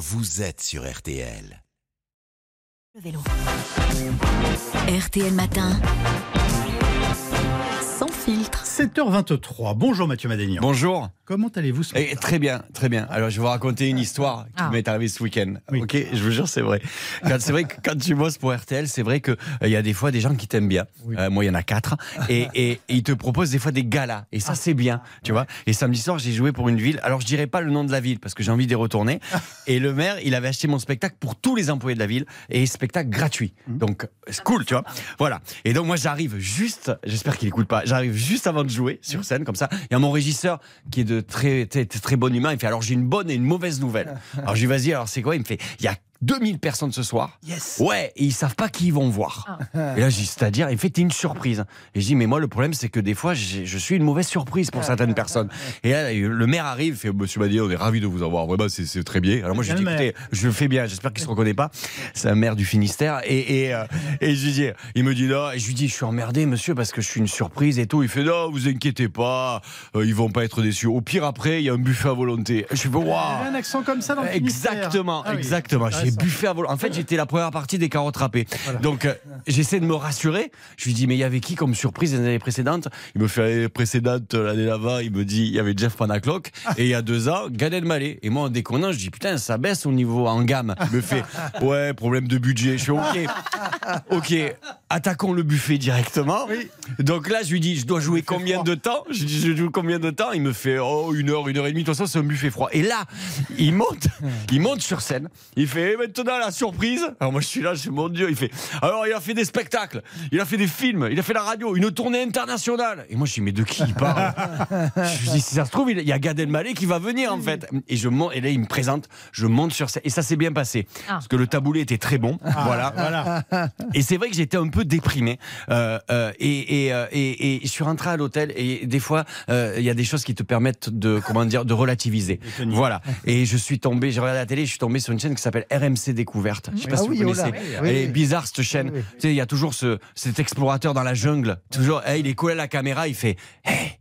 vous êtes sur RTL. Le vélo. RTL Matin. Sans filtre. 7h23. Bonjour Mathieu Madénian. Bonjour. Comment allez-vous ce Et matin très bien, très bien. Alors, je vais vous raconter une histoire qui Ah. m'est arrivée ce week-end. Oui. Ok, je vous jure, c'est vrai. C'est vrai que quand tu bosses pour RTL, c'est vrai qu'il il y a des fois des gens qui t'aiment bien. Oui. Euh, moi, il y en a quatre. Et, et- et ils te proposent des fois des galas. Et ça, c'est bien, tu vois. Et samedi soir, j'ai joué pour une ville. Alors, je dirais pas le nom de la ville parce que j'ai envie d'y retourner. Et le maire, il avait acheté mon spectacle pour tous les employés de la ville et spectacle gratuit. Donc, c'est cool, tu vois. Voilà. Et donc, moi, j'arrive juste, j'espère qu'il écoute pas, j'arrive juste avant de jouer sur scène, comme ça. Il y a mon régisseur qui est de très, très, très bonne humeur. Il fait alors, j'ai une bonne et une mauvaise nouvelle. Alors, je lui dis, vas-y, alors c'est quoi? Il me fait, il y a 2000 personnes ce soir. Yes. Ouais, et ils savent pas qui ils vont voir. Et là, c'est-à-dire, il fait, une surprise. Et je dis, mais moi, le problème, c'est que des fois, je suis une mauvaise surprise pour certaines personnes. Et là, le maire arrive, fait, monsieur Madier, on est ravis de vous avoir. Vraiment, c'est c'est très bien. Alors moi, je lui dis, écoutez, je le fais bien, j'espère qu'il se reconnaît pas. C'est un maire du Finistère. Et, et, euh, et je lui dis, il me dit, non, et je lui dis, je suis emmerdé, monsieur, parce que je suis une surprise et tout. Il fait, non, vous inquiétez pas, euh, ils vont pas être déçus. Au pire, après, il y a un buffet à volonté. Je fais, waouh. un accent comme ça dans le Finistère. Exactement, Ah oui, exactement. J'ai intéressant. buffé à volant. En fait, j'étais la première partie des carottes râpées. Donc, euh, j'essaie de me rassurer. Je lui dis, mais il y avait qui comme surprise les années précédentes? Il me fait l'année précédente, l'année d'avant, il me dit, il y avait Jeff Panaclock. Et il y a deux ans, Gad Elmaleh. Et moi, en déconnant, je dis, putain, ça baisse au niveau en gamme. Il me fait, ouais, problème de budget. Je fais, ok, ok, attaquons le buffet directement. Donc là, je lui dis, je dois jouer combien de temps Je lui dis, je joue combien de temps Il me fait, oh, une heure, une heure et demie. De toute façon, c'est un buffet froid. Et là, il monte, il monte sur scène. Il fait, et maintenant, la surprise. Alors moi, je suis là, je suis, mon Dieu. Il fait, alors, il a fait des spectacles, il a fait des films, il a fait la radio, une tournée internationale. Et moi, je dis, mais de qui il parle Je lui dis, si ça se trouve, il y a Gad Elmaleh qui va venir, en fait. Et, je monte, et là, il me présente, je monte sur scène. Et ça s'est bien passé. Parce que le taboulet était très bon. voilà. Voilà. Et c'est vrai que j'étais un peu déprimé. Euh, euh, et, et, euh, et- et je suis rentré à l'hôtel et des fois, il y a des choses qui te permettent de, comment dire, de relativiser. Voilà. Et je suis tombé, j'ai regardé la télé, je suis tombé sur une chaîne qui s'appelle RMC Découverte. Je sais pas Ah si oui, vous oh connaissez. Oui, Elle est bizarre cette chaîne. Tu sais, il y a toujours ce, cet explorateur dans la jungle. Toujours, hey, il est collé à la caméra, il fait, hey,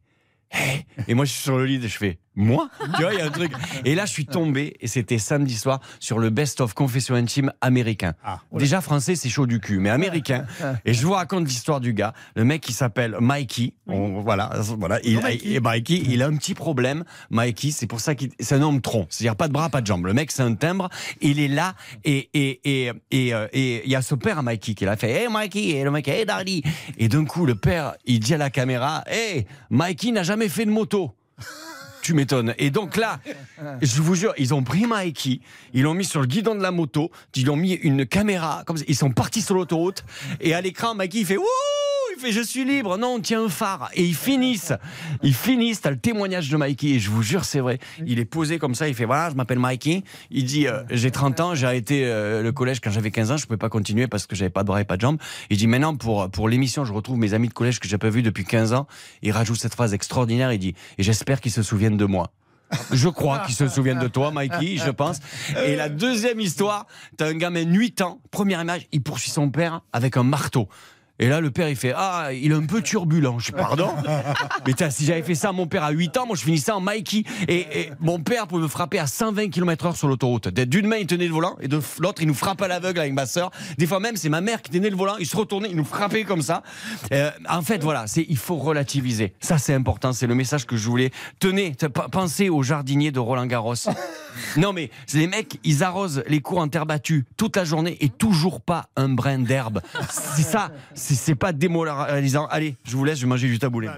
hey. Et moi, je suis sur le lit et je fais, moi Tu vois, il y a un truc. Et là, je suis tombé, et c'était samedi soir, sur le best-of confession intime américain. Ah, Déjà français, c'est chaud du cul, mais américain. Et je vous raconte l'histoire du gars. Le mec, il s'appelle Mikey. On- voilà, voilà. Il, Mikey. et Mikey, il a un petit problème. Mikey, c'est pour ça qu'il, c'est un homme tronc. C'est-à-dire pas de bras, pas de jambes. Le mec, c'est un timbre. Il est là et et et et euh, et il y a son père à Mikey qui l'a fait. Hey Mikey, et le mec, hey Daddy. Et d'un coup, le père, il dit à la caméra, hey, Mikey n'a jamais fait de moto. Tu m'étonnes. Et donc là, je vous jure, ils ont pris Mikey, ils l'ont mis sur le guidon de la moto, ils l'ont mis une caméra, comme ça, ils sont partis sur l'autoroute, et à l'écran, Mikey, fait Wouh fait je suis libre, non, on tient un phare. Et ils finissent, ils finissent, t'as le témoignage de Mikey, et je vous jure, c'est vrai. Il est posé comme ça, il fait voilà, je m'appelle Mikey. Il dit euh, j'ai 30 ans, j'ai arrêté euh, le collège quand j'avais 15 ans, je pouvais pas continuer parce que j'avais pas de bras et pas de jambes. Il dit maintenant, pour, pour l'émission, je retrouve mes amis de collège que j'ai pas vus depuis 15 ans. Il rajoute cette phrase extraordinaire, il dit et j'espère qu'ils se souviennent de moi. Je crois qu'ils se souviennent de toi, Mikey, je pense. Et la deuxième histoire, t'as un gamin de 8 ans, première image, il poursuit son père avec un marteau. Et là, le père, il fait Ah, il est un peu turbulent. Je dis Pardon Mais si j'avais fait ça à mon père à 8 ans, moi je finissais en Mikey. Et, et mon père pouvait me frapper à 120 km/h sur l'autoroute. D'une main, il tenait le volant, et de l'autre, il nous frappe à l'aveugle avec ma soeur. Des fois même, c'est ma mère qui tenait le volant, il se retournait, il nous frappait comme ça. Euh, en fait, voilà, c'est, il faut relativiser. Ça, c'est important, c'est le message que je voulais. Tenez, pensez aux jardiniers de Roland Garros. non, mais les mecs, ils arrosent les cours en terre battue toute la journée et toujours pas un brin d'herbe. C'est ça, c'est pas démoralisant. Allez, je vous laisse, je vais manger du taboulé.